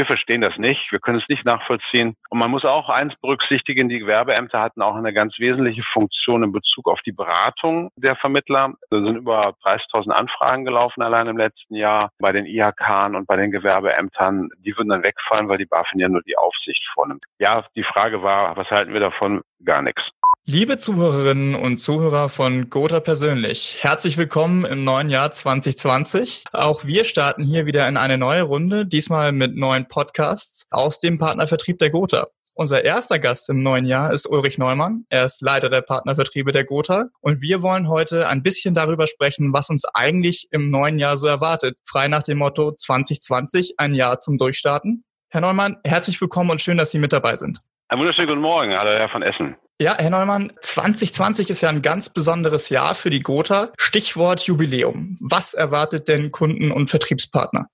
Wir verstehen das nicht. Wir können es nicht nachvollziehen. Und man muss auch eins berücksichtigen. Die Gewerbeämter hatten auch eine ganz wesentliche Funktion in Bezug auf die Beratung der Vermittler. Da sind über 30.000 Anfragen gelaufen allein im letzten Jahr bei den IHK und bei den Gewerbeämtern. Die würden dann wegfallen, weil die BaFin ja nur die Aufsicht vornimmt. Ja, die Frage war, was halten wir davon? Gar nichts. Liebe Zuhörerinnen und Zuhörer von Gotha persönlich, herzlich willkommen im neuen Jahr 2020. Auch wir starten hier wieder in eine neue Runde, diesmal mit neuen Podcasts aus dem Partnervertrieb der Gotha. Unser erster Gast im neuen Jahr ist Ulrich Neumann. Er ist Leiter der Partnervertriebe der Gotha. Und wir wollen heute ein bisschen darüber sprechen, was uns eigentlich im neuen Jahr so erwartet. Frei nach dem Motto 2020, ein Jahr zum Durchstarten. Herr Neumann, herzlich willkommen und schön, dass Sie mit dabei sind. Einen wunderschönen guten Morgen, hallo Herr von Essen. Ja, Herr Neumann, 2020 ist ja ein ganz besonderes Jahr für die Gotha. Stichwort Jubiläum. Was erwartet denn Kunden und Vertriebspartner?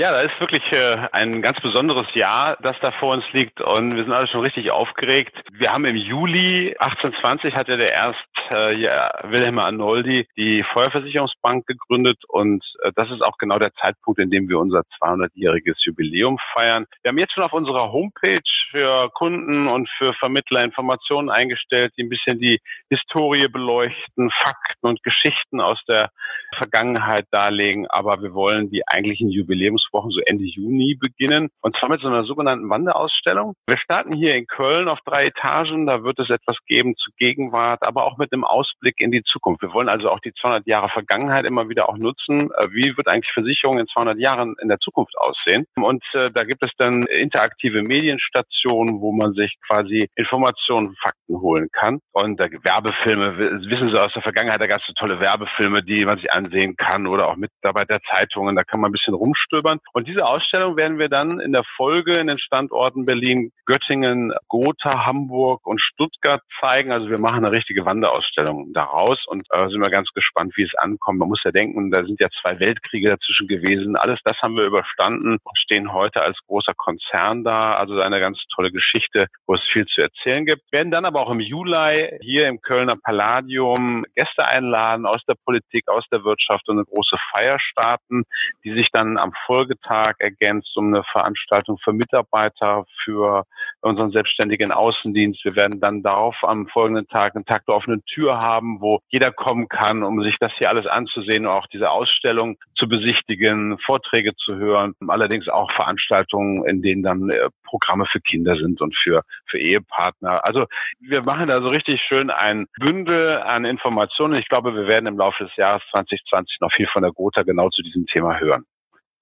Ja, da ist wirklich äh, ein ganz besonderes Jahr, das da vor uns liegt und wir sind alle schon richtig aufgeregt. Wir haben im Juli 1820 hat ja der erst äh, ja, Wilhelm Arnoldi die Feuerversicherungsbank gegründet und äh, das ist auch genau der Zeitpunkt, in dem wir unser 200-jähriges Jubiläum feiern. Wir haben jetzt schon auf unserer Homepage für Kunden und für Vermittler Informationen eingestellt, die ein bisschen die Historie beleuchten, Fakten und Geschichten aus der Vergangenheit darlegen, aber wir wollen die eigentlichen Jubiläums Wochen so Ende Juni beginnen. Und zwar mit so einer sogenannten Wanderausstellung. Wir starten hier in Köln auf drei Etagen. Da wird es etwas geben zur Gegenwart, aber auch mit einem Ausblick in die Zukunft. Wir wollen also auch die 200 Jahre Vergangenheit immer wieder auch nutzen. Äh, wie wird eigentlich Versicherung in 200 Jahren in der Zukunft aussehen? Und äh, da gibt es dann interaktive Medienstationen, wo man sich quasi Informationen, Fakten holen kann. Und äh, Werbefilme, wissen Sie aus der Vergangenheit, da gab es so tolle Werbefilme, die man sich ansehen kann oder auch Mitarbeiterzeitungen. Da kann man ein bisschen rumstöbern. Und diese Ausstellung werden wir dann in der Folge in den Standorten Berlin, Göttingen, Gotha, Hamburg und Stuttgart zeigen. Also wir machen eine richtige Wanderausstellung daraus und äh, sind wir ganz gespannt, wie es ankommt. Man muss ja denken, da sind ja zwei Weltkriege dazwischen gewesen. Alles das haben wir überstanden und stehen heute als großer Konzern da. Also eine ganz tolle Geschichte, wo es viel zu erzählen gibt. Wir werden dann aber auch im Juli hier im Kölner Palladium Gäste einladen aus der Politik, aus der Wirtschaft und eine große Feier starten, die sich dann am Folge Folgetag ergänzt um eine Veranstaltung für Mitarbeiter, für unseren selbstständigen Außendienst. Wir werden dann darauf am folgenden Tag einen Tag der offenen Tür haben, wo jeder kommen kann, um sich das hier alles anzusehen und auch diese Ausstellung zu besichtigen, Vorträge zu hören. Allerdings auch Veranstaltungen, in denen dann äh, Programme für Kinder sind und für, für Ehepartner. Also wir machen da so richtig schön ein Bündel an Informationen. Ich glaube, wir werden im Laufe des Jahres 2020 noch viel von der Gotha genau zu diesem Thema hören.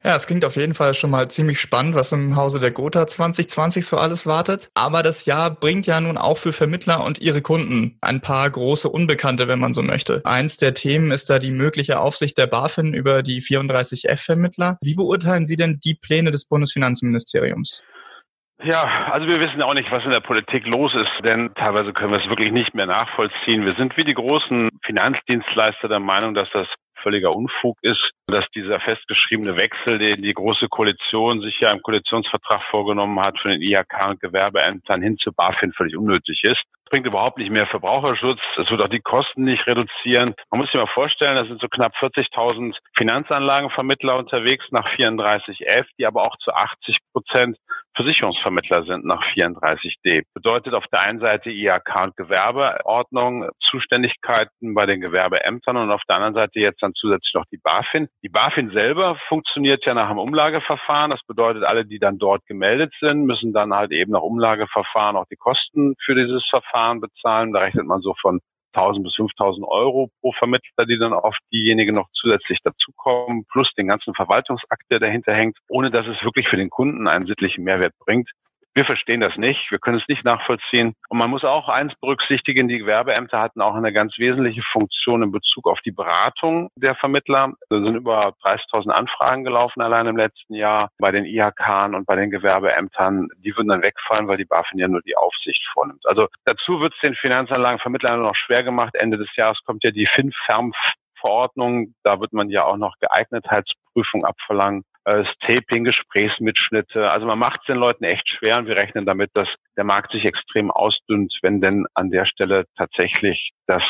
Ja, es klingt auf jeden Fall schon mal ziemlich spannend, was im Hause der Gotha 2020 so alles wartet. Aber das Jahr bringt ja nun auch für Vermittler und ihre Kunden ein paar große Unbekannte, wenn man so möchte. Eins der Themen ist da die mögliche Aufsicht der BaFin über die 34F-Vermittler. Wie beurteilen Sie denn die Pläne des Bundesfinanzministeriums? Ja, also wir wissen auch nicht, was in der Politik los ist, denn teilweise können wir es wirklich nicht mehr nachvollziehen. Wir sind wie die großen Finanzdienstleister der Meinung, dass das völliger Unfug ist, dass dieser festgeschriebene Wechsel, den die Große Koalition sich ja im Koalitionsvertrag vorgenommen hat, von den IHK und Gewerbeämtern hin zu BaFin völlig unnötig ist. Bringt überhaupt nicht mehr Verbraucherschutz. Es wird auch die Kosten nicht reduzieren. Man muss sich mal vorstellen, da sind so knapp 40.000 Finanzanlagenvermittler unterwegs nach 34F, die aber auch zu 80 Prozent Versicherungsvermittler sind nach 34d. Bedeutet auf der einen Seite IHK und Gewerbeordnung, Zuständigkeiten bei den Gewerbeämtern und auf der anderen Seite jetzt dann zusätzlich noch die BaFin. Die BaFin selber funktioniert ja nach einem Umlageverfahren. Das bedeutet, alle, die dann dort gemeldet sind, müssen dann halt eben nach Umlageverfahren auch die Kosten für dieses Verfahren bezahlen. Da rechnet man so von 1000 bis 5000 Euro pro Vermittler, die dann auf diejenigen noch zusätzlich dazukommen, plus den ganzen Verwaltungsakt, der dahinter hängt, ohne dass es wirklich für den Kunden einen sittlichen Mehrwert bringt. Wir verstehen das nicht, wir können es nicht nachvollziehen. Und man muss auch eins berücksichtigen, die Gewerbeämter hatten auch eine ganz wesentliche Funktion in Bezug auf die Beratung der Vermittler. Da sind über 30.000 Anfragen gelaufen allein im letzten Jahr bei den IHK und bei den Gewerbeämtern. Die würden dann wegfallen, weil die BaFin ja nur die Aufsicht vornimmt. Also dazu wird es den Finanzanlagenvermittlern noch schwer gemacht. Ende des Jahres kommt ja die FinFerm Verordnung. Da wird man ja auch noch Geeignetheitsprüfung abverlangen äh, Taping, Gesprächsmitschnitte. Also man macht es den Leuten echt schwer und wir rechnen damit, dass der Markt sich extrem ausdünnt, wenn denn an der Stelle tatsächlich das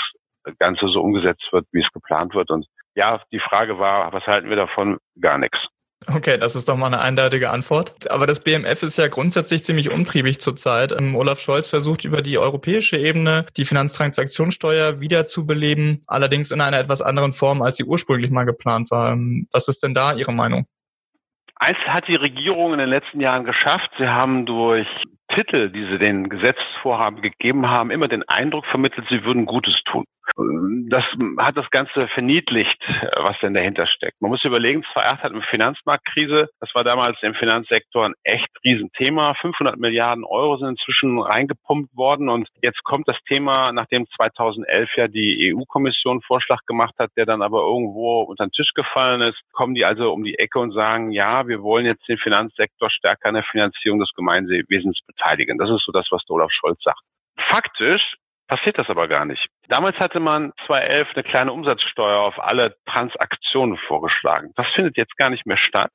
Ganze so umgesetzt wird, wie es geplant wird. Und ja, die Frage war, was halten wir davon? Gar nichts. Okay, das ist doch mal eine eindeutige Antwort. Aber das BMF ist ja grundsätzlich ziemlich umtriebig zurzeit. Ähm, Olaf Scholz versucht über die europäische Ebene die Finanztransaktionssteuer wiederzubeleben, allerdings in einer etwas anderen Form, als sie ursprünglich mal geplant war. Ähm, was ist denn da Ihre Meinung? Eins hat die Regierung in den letzten Jahren geschafft. Sie haben durch Titel, die sie den Gesetzesvorhaben gegeben haben, immer den Eindruck vermittelt, sie würden Gutes tun. Das hat das Ganze verniedlicht, was denn dahinter steckt. Man muss überlegen, 2008 hatten wir Finanzmarktkrise. Das war damals im Finanzsektor ein echt Riesenthema. 500 Milliarden Euro sind inzwischen reingepumpt worden. Und jetzt kommt das Thema, nachdem 2011 ja die EU-Kommission Vorschlag gemacht hat, der dann aber irgendwo unter den Tisch gefallen ist, kommen die also um die Ecke und sagen, ja, wir wollen jetzt den Finanzsektor stärker an der Finanzierung des Gemeinwesens beteiligen. Das ist so das, was Olaf Scholz sagt. Faktisch passiert das aber gar nicht. Damals hatte man 2011 eine kleine Umsatzsteuer auf alle Transaktionen vorgeschlagen. Das findet jetzt gar nicht mehr statt.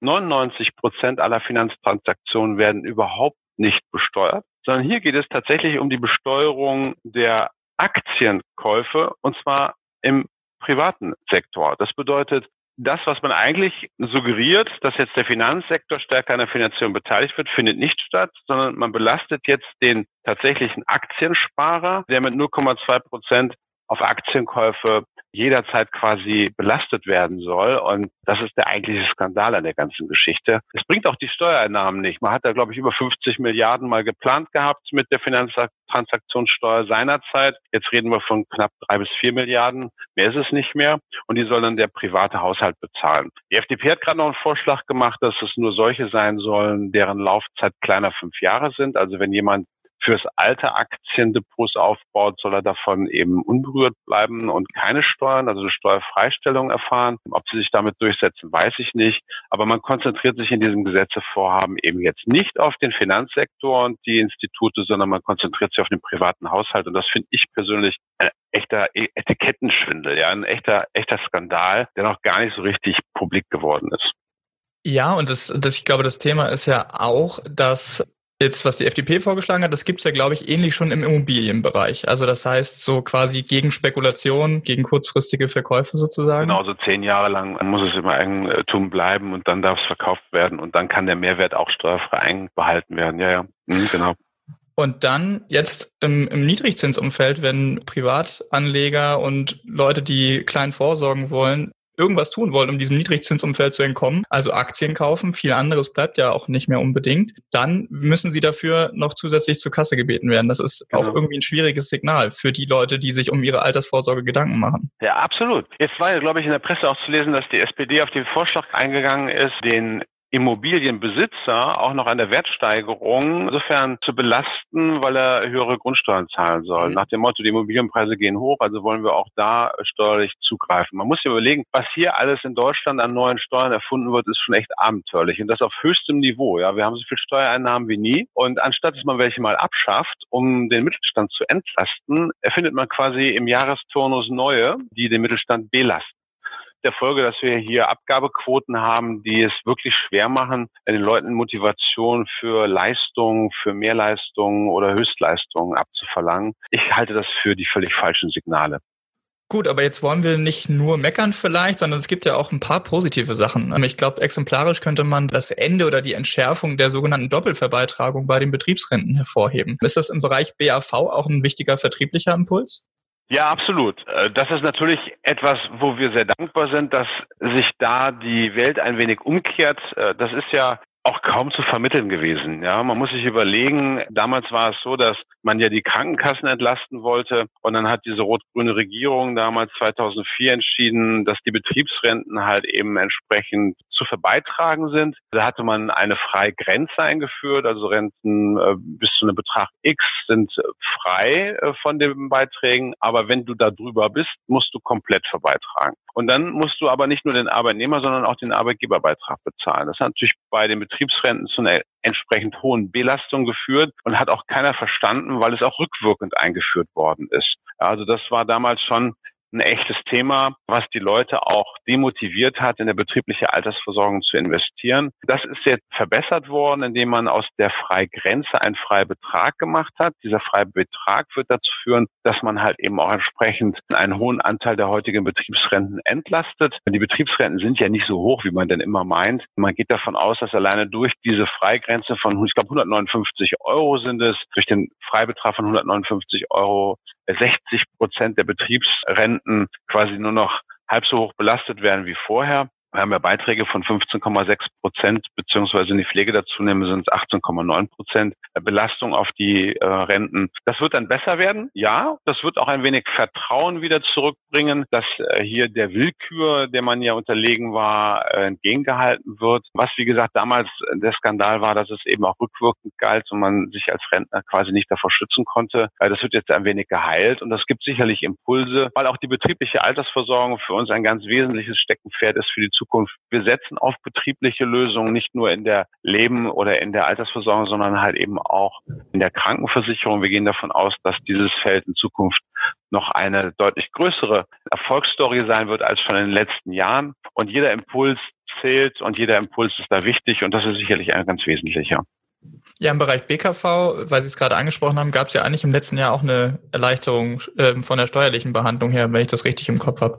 99 Prozent aller Finanztransaktionen werden überhaupt nicht besteuert, sondern hier geht es tatsächlich um die Besteuerung der Aktienkäufe und zwar im privaten Sektor. Das bedeutet, das, was man eigentlich suggeriert, dass jetzt der Finanzsektor stärker an der Finanzierung beteiligt wird, findet nicht statt, sondern man belastet jetzt den tatsächlichen Aktiensparer, der mit 0,2 Prozent auf Aktienkäufe jederzeit quasi belastet werden soll. Und das ist der eigentliche Skandal an der ganzen Geschichte. Es bringt auch die Steuereinnahmen nicht. Man hat da, glaube ich, über 50 Milliarden mal geplant gehabt mit der Finanztransaktionssteuer seinerzeit. Jetzt reden wir von knapp drei bis vier Milliarden. Mehr ist es nicht mehr. Und die soll dann der private Haushalt bezahlen. Die FDP hat gerade noch einen Vorschlag gemacht, dass es nur solche sein sollen, deren Laufzeit kleiner fünf Jahre sind. Also wenn jemand fürs alte Aktiendepots aufbaut, soll er davon eben unberührt bleiben und keine Steuern, also eine Steuerfreistellung erfahren. Ob sie sich damit durchsetzen, weiß ich nicht. Aber man konzentriert sich in diesem Gesetzevorhaben eben jetzt nicht auf den Finanzsektor und die Institute, sondern man konzentriert sich auf den privaten Haushalt. Und das finde ich persönlich ein echter Etikettenschwindel, ja, ein echter, echter Skandal, der noch gar nicht so richtig publik geworden ist. Ja, und das, das, ich glaube, das Thema ist ja auch, dass Jetzt, was die FDP vorgeschlagen hat, das gibt's ja, glaube ich, ähnlich schon im Immobilienbereich. Also das heißt, so quasi gegen Spekulation, gegen kurzfristige Verkäufe sozusagen. Genau, so zehn Jahre lang muss es im Eigentum bleiben und dann darf es verkauft werden und dann kann der Mehrwert auch steuerfrei einbehalten werden. Ja, ja, mhm, genau. Und dann jetzt im, im Niedrigzinsumfeld, wenn Privatanleger und Leute, die klein vorsorgen wollen, irgendwas tun wollen, um diesem Niedrigzinsumfeld zu entkommen, also Aktien kaufen, viel anderes bleibt ja auch nicht mehr unbedingt, dann müssen sie dafür noch zusätzlich zur Kasse gebeten werden. Das ist genau. auch irgendwie ein schwieriges Signal für die Leute, die sich um ihre Altersvorsorge Gedanken machen. Ja, absolut. Jetzt war ja, glaube ich, in der Presse auch zu lesen, dass die SPD auf den Vorschlag eingegangen ist, den Immobilienbesitzer auch noch an der Wertsteigerung insofern zu belasten, weil er höhere Grundsteuern zahlen soll. Mhm. Nach dem Motto, die Immobilienpreise gehen hoch, also wollen wir auch da steuerlich zugreifen. Man muss sich überlegen, was hier alles in Deutschland an neuen Steuern erfunden wird, ist schon echt abenteuerlich und das auf höchstem Niveau. Ja, wir haben so viel Steuereinnahmen wie nie und anstatt dass man welche mal abschafft, um den Mittelstand zu entlasten, erfindet man quasi im Jahresturnus neue, die den Mittelstand belasten der Folge, dass wir hier Abgabequoten haben, die es wirklich schwer machen, den Leuten Motivation für Leistungen, für Mehrleistungen oder Höchstleistungen abzuverlangen. Ich halte das für die völlig falschen Signale. Gut, aber jetzt wollen wir nicht nur meckern vielleicht, sondern es gibt ja auch ein paar positive Sachen. Ich glaube, exemplarisch könnte man das Ende oder die Entschärfung der sogenannten Doppelverbeitragung bei den Betriebsrenten hervorheben. Ist das im Bereich BAV auch ein wichtiger vertrieblicher Impuls? Ja, absolut. Äh, das ist natürlich etwas, wo wir sehr dankbar sind, dass sich da die Welt ein wenig umkehrt. Äh, das ist ja auch kaum zu vermitteln gewesen. Ja, man muss sich überlegen, damals war es so, dass man ja die Krankenkassen entlasten wollte und dann hat diese rot-grüne Regierung damals 2004 entschieden, dass die Betriebsrenten halt eben entsprechend zu verbeitragen sind. Da hatte man eine freie Grenze eingeführt, also Renten äh, bis zu einem Betrag X sind frei äh, von den Beiträgen, aber wenn du da drüber bist, musst du komplett verbeitragen. Und dann musst du aber nicht nur den Arbeitnehmer, sondern auch den Arbeitgeberbeitrag bezahlen. Das hat natürlich bei den Betriebsrenten zu einer entsprechend hohen Belastung geführt und hat auch keiner verstanden, weil es auch rückwirkend eingeführt worden ist. Also das war damals schon ein echtes Thema, was die Leute auch demotiviert hat, in der betriebliche Altersversorgung zu investieren. Das ist jetzt verbessert worden, indem man aus der Freigrenze einen Freibetrag gemacht hat. Dieser Freibetrag wird dazu führen, dass man halt eben auch entsprechend einen hohen Anteil der heutigen Betriebsrenten entlastet. Die Betriebsrenten sind ja nicht so hoch, wie man denn immer meint. Man geht davon aus, dass alleine durch diese Freigrenze von, ich glaube, 159 Euro sind es, durch den Freibetrag von 159 Euro 60 Prozent der Betriebsrenten quasi nur noch halb so hoch belastet werden wie vorher. Wir haben ja Beiträge von 15,6 Prozent, beziehungsweise in die Pflege dazu nehmen, sind es 18,9 Prozent Belastung auf die äh, Renten. Das wird dann besser werden, ja. Das wird auch ein wenig Vertrauen wieder zurückbringen, dass äh, hier der Willkür, der man ja unterlegen war, äh, entgegengehalten wird. Was, wie gesagt, damals der Skandal war, dass es eben auch rückwirkend galt und man sich als Rentner quasi nicht davor schützen konnte. Äh, das wird jetzt ein wenig geheilt und das gibt sicherlich Impulse, weil auch die betriebliche Altersversorgung für uns ein ganz wesentliches Steckenpferd ist für die Zukunft Zukunft. Wir setzen auf betriebliche Lösungen, nicht nur in der Leben oder in der Altersversorgung, sondern halt eben auch in der Krankenversicherung. Wir gehen davon aus, dass dieses Feld in Zukunft noch eine deutlich größere Erfolgsstory sein wird als schon in den letzten Jahren. Und jeder Impuls zählt und jeder Impuls ist da wichtig und das ist sicherlich ein ganz wesentlicher. Ja, im Bereich BKV, weil Sie es gerade angesprochen haben, gab es ja eigentlich im letzten Jahr auch eine Erleichterung äh, von der steuerlichen Behandlung her, wenn ich das richtig im Kopf habe.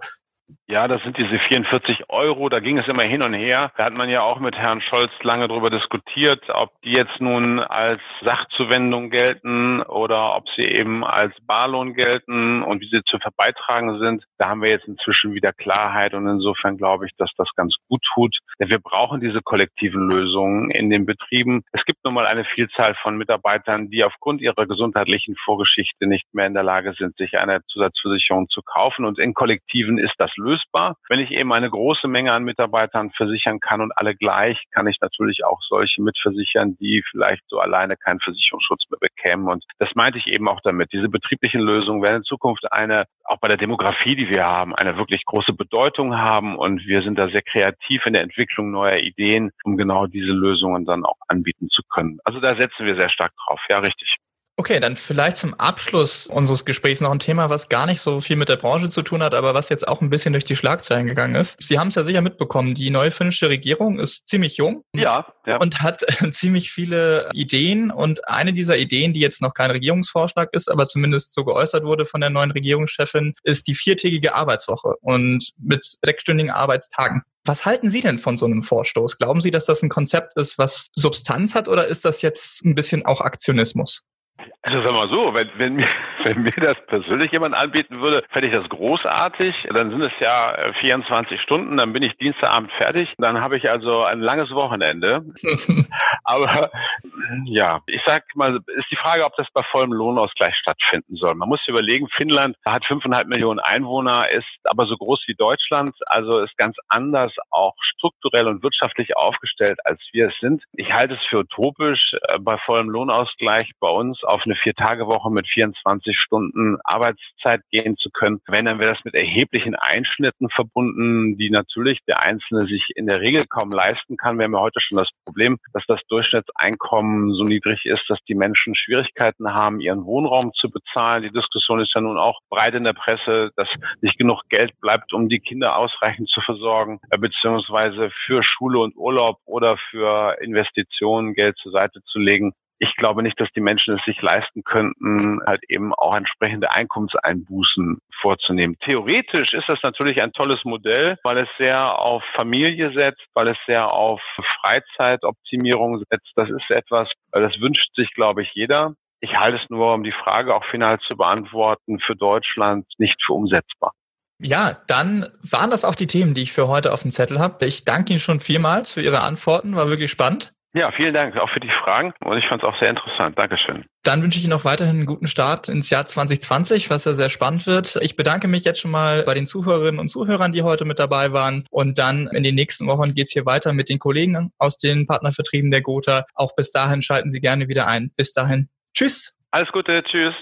Ja, das sind diese 44 Euro. Da ging es immer hin und her. Da hat man ja auch mit Herrn Scholz lange darüber diskutiert, ob die jetzt nun als Sachzuwendung gelten oder ob sie eben als Barlohn gelten und wie sie zu verbeitragen sind. Da haben wir jetzt inzwischen wieder Klarheit und insofern glaube ich, dass das ganz gut tut. Denn wir brauchen diese kollektiven Lösungen in den Betrieben. Es gibt nun mal eine Vielzahl von Mitarbeitern, die aufgrund ihrer gesundheitlichen Vorgeschichte nicht mehr in der Lage sind, sich eine Zusatzversicherung zu kaufen. Und in Kollektiven ist das lösbar lösbar. Wenn ich eben eine große Menge an Mitarbeitern versichern kann und alle gleich, kann ich natürlich auch solche mitversichern, die vielleicht so alleine keinen Versicherungsschutz mehr bekämen. Und das meinte ich eben auch damit. Diese betrieblichen Lösungen werden in Zukunft eine, auch bei der Demografie, die wir haben, eine wirklich große Bedeutung haben. Und wir sind da sehr kreativ in der Entwicklung neuer Ideen, um genau diese Lösungen dann auch anbieten zu können. Also da setzen wir sehr stark drauf. Ja, richtig. Okay, dann vielleicht zum Abschluss unseres Gesprächs noch ein Thema, was gar nicht so viel mit der Branche zu tun hat, aber was jetzt auch ein bisschen durch die Schlagzeilen gegangen ist. Sie haben es ja sicher mitbekommen, die neue finnische Regierung ist ziemlich jung ja, ja. und hat ziemlich viele Ideen. Und eine dieser Ideen, die jetzt noch kein Regierungsvorschlag ist, aber zumindest so geäußert wurde von der neuen Regierungschefin, ist die viertägige Arbeitswoche und mit sechsstündigen Arbeitstagen. Was halten Sie denn von so einem Vorstoß? Glauben Sie, dass das ein Konzept ist, was Substanz hat oder ist das jetzt ein bisschen auch Aktionismus? Also sag mal so, wenn, wenn, mir, wenn mir das persönlich jemand anbieten würde, fände ich das großartig. Dann sind es ja 24 Stunden, dann bin ich Dienstagabend fertig. Dann habe ich also ein langes Wochenende. Aber ja, ich sag mal, ist die Frage, ob das bei vollem Lohnausgleich stattfinden soll. Man muss sich überlegen, Finnland hat fünfeinhalb Millionen Einwohner, ist aber so groß wie Deutschland, also ist ganz anders auch strukturell und wirtschaftlich aufgestellt, als wir es sind. Ich halte es für utopisch, äh, bei vollem Lohnausgleich bei uns auf eine Vier-Tage-Woche mit 24 Stunden Arbeitszeit gehen zu können. Wenn, dann wäre das mit erheblichen Einschnitten verbunden, die natürlich der Einzelne sich in der Regel kaum leisten kann. Wir haben ja heute schon das Problem, dass das Durchschnittseinkommen so niedrig ist, dass die Menschen Schwierigkeiten haben, ihren Wohnraum zu bezahlen. Die Diskussion ist ja nun auch breit in der Presse, dass nicht genug Geld bleibt, um die Kinder ausreichend zu versorgen, äh, beziehungsweise für Schule und Urlaub oder für Investitionen Geld zur Seite zu legen ich glaube nicht, dass die Menschen es sich leisten könnten, halt eben auch entsprechende Einkommenseinbußen vorzunehmen. Theoretisch ist das natürlich ein tolles Modell, weil es sehr auf Familie setzt, weil es sehr auf Freizeitoptimierung setzt. Das ist etwas, das wünscht sich, glaube ich, jeder. Ich halte es nur, um die Frage auch final zu beantworten, für Deutschland nicht für umsetzbar. Ja, dann waren das auch die Themen, die ich für heute auf dem Zettel habe. Ich danke Ihnen schon vielmals für Ihre Antworten, war wirklich spannend. Ja, vielen Dank auch für die Fragen und ich fand es auch sehr interessant. Dankeschön. Dann wünsche ich Ihnen noch weiterhin einen guten Start ins Jahr 2020, was ja sehr spannend wird. Ich bedanke mich jetzt schon mal bei den Zuhörerinnen und Zuhörern, die heute mit dabei waren. Und dann in den nächsten Wochen geht es hier weiter mit den Kollegen aus den Partnervertrieben der Gotha. Auch bis dahin schalten Sie gerne wieder ein. Bis dahin. Tschüss. Alles Gute. Tschüss.